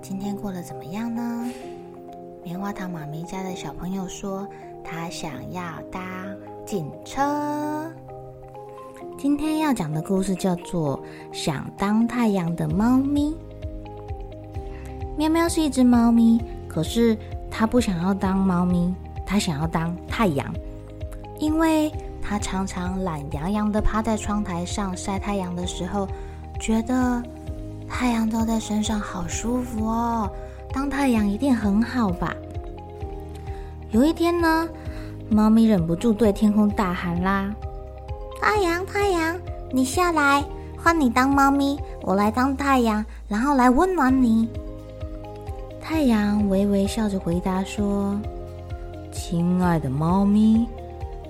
今天过得怎么样呢？棉花糖妈咪家的小朋友说。他想要搭警车。今天要讲的故事叫做《想当太阳的猫咪》。喵喵是一只猫咪，可是它不想要当猫咪，它想要当太阳，因为它常常懒洋洋的趴在窗台上晒太阳的时候，觉得太阳照在身上好舒服哦。当太阳一定很好吧？有一天呢，猫咪忍不住对天空大喊啦：“太阳，太阳，你下来，换你当猫咪，我来当太阳，然后来温暖你。”太阳微微笑着回答说：“亲爱的猫咪，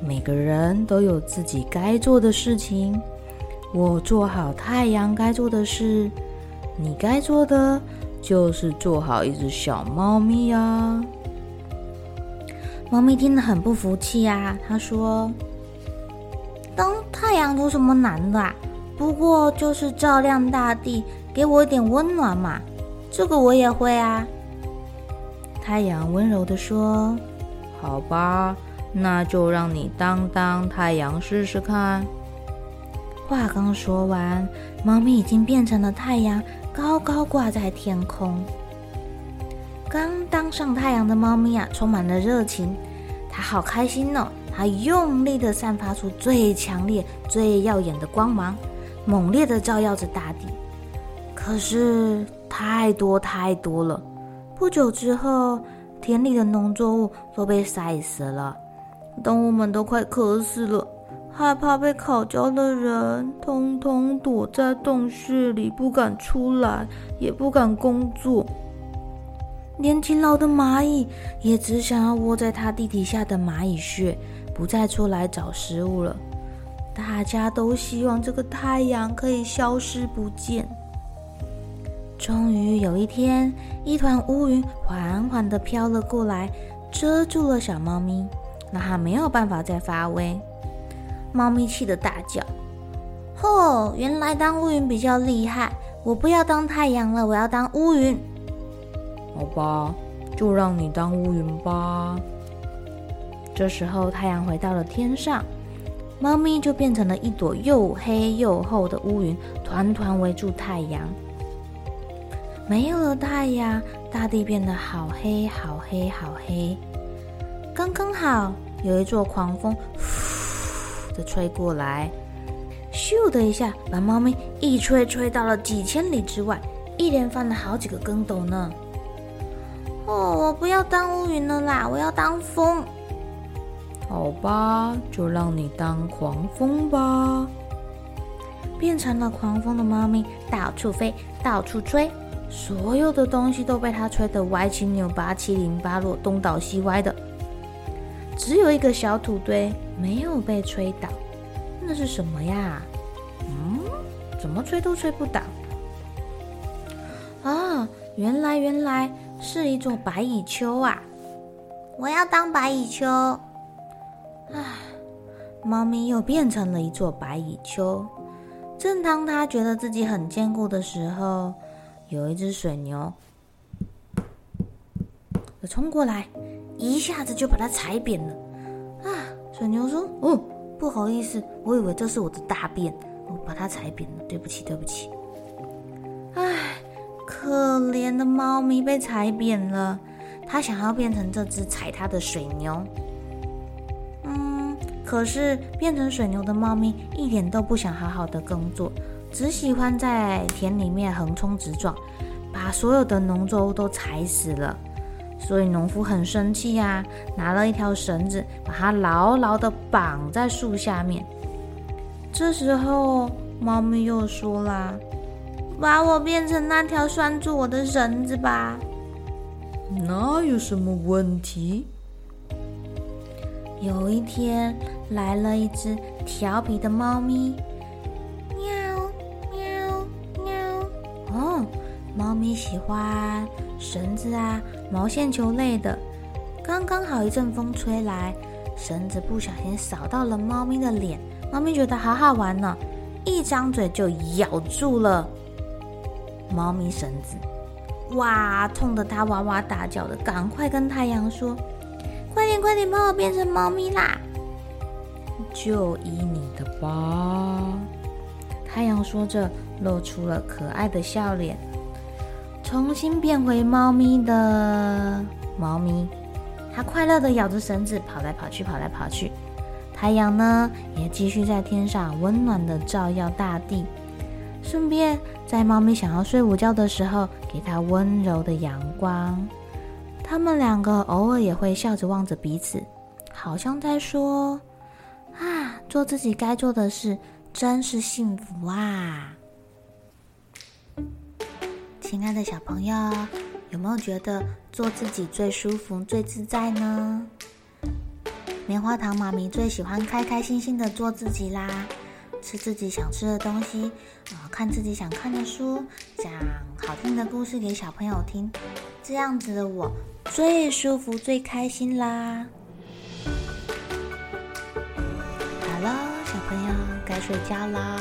每个人都有自己该做的事情，我做好太阳该做的事，你该做的就是做好一只小猫咪呀。”猫咪听得很不服气啊，他说：“当太阳有什么难的啊？不过就是照亮大地，给我一点温暖嘛，这个我也会啊。”太阳温柔地说：“好吧，那就让你当当太阳试试看。”话刚说完，猫咪已经变成了太阳，高高挂在天空。刚当上太阳的猫咪啊，充满了热情，它好开心哦！它用力的散发出最强烈、最耀眼的光芒，猛烈的照耀着大地。可是太多太多了，不久之后，田里的农作物都被晒死了，动物们都快渴死了，害怕被烤焦的人，通通躲在洞穴里，不敢出来，也不敢工作。连勤劳的蚂蚁也只想要窝在它地底下的蚂蚁穴，不再出来找食物了。大家都希望这个太阳可以消失不见。终于有一天，一团乌云缓缓地飘了过来，遮住了小猫咪，让它没有办法再发威。猫咪气得大叫：“哦！原来当乌云比较厉害，我不要当太阳了，我要当乌云。”好吧，就让你当乌云吧。这时候，太阳回到了天上，猫咪就变成了一朵又黑又厚的乌云，团团围住太阳。没有了太阳，大地变得好黑好黑好黑。刚刚好，有一座狂风呼的吹过来，咻的一下，把猫咪一吹吹到了几千里之外，一连翻了好几个跟斗呢。哦，我不要当乌云了啦，我要当风。好吧，就让你当狂风吧。变成了狂风的猫咪，到处飞，到处吹，所有的东西都被它吹得歪七扭八、七零八落、东倒西歪的。只有一个小土堆没有被吹倒，那是什么呀？嗯，怎么吹都吹不倒。啊，原来原来。是一座白蚁丘啊！我要当白蚁丘。唉，猫咪又变成了一座白蚁丘。正当它觉得自己很坚固的时候，有一只水牛冲过来，一下子就把它踩扁了。啊！水牛说：“哦，不好意思，我以为这是我的大便，我把它踩扁了，对不起，对不起。”唉。可怜的猫咪被踩扁了，它想要变成这只踩它的水牛。嗯可是变成水牛的猫咪一点都不想好好的工作，只喜欢在田里面横冲直撞，把所有的农作物都踩死了。所以农夫很生气呀，拿了一条绳子，把它牢牢的绑在树下面。这时候，猫咪又说啦：“把我变成那条拴住我的绳子吧。”那有什么问题？有一天，来了一只调皮的猫咪，猫咪喜欢绳子啊，毛线球类的。刚刚好一阵风吹来，绳子不小心扫到了猫咪的脸，猫咪觉得好好玩呢，一张嘴就咬住了猫咪绳子。哇，痛得它哇哇大叫的，赶快跟太阳说：“快点，快点，帮我变成猫咪啦！”就依你的吧。太阳说着，露出了可爱的笑脸。重新变回猫咪的猫咪，它快乐地咬着绳子，跑来跑去，跑来跑去。太阳呢，也继续在天上温暖地照耀大地。顺便在猫咪想要睡午觉的时候，给它温柔的阳光。他们两个偶尔也会笑着望着彼此，好像在说：“啊，做自己该做的事，真是幸福啊！”亲爱的小朋友，有没有觉得做自己最舒服、最自在呢？棉花糖妈咪最喜欢开开心心的做自己啦。吃自己想吃的东西，啊，看自己想看的书，讲好听的故事给小朋友听，这样子的我最舒服、最开心啦。好了，小朋友该睡觉了，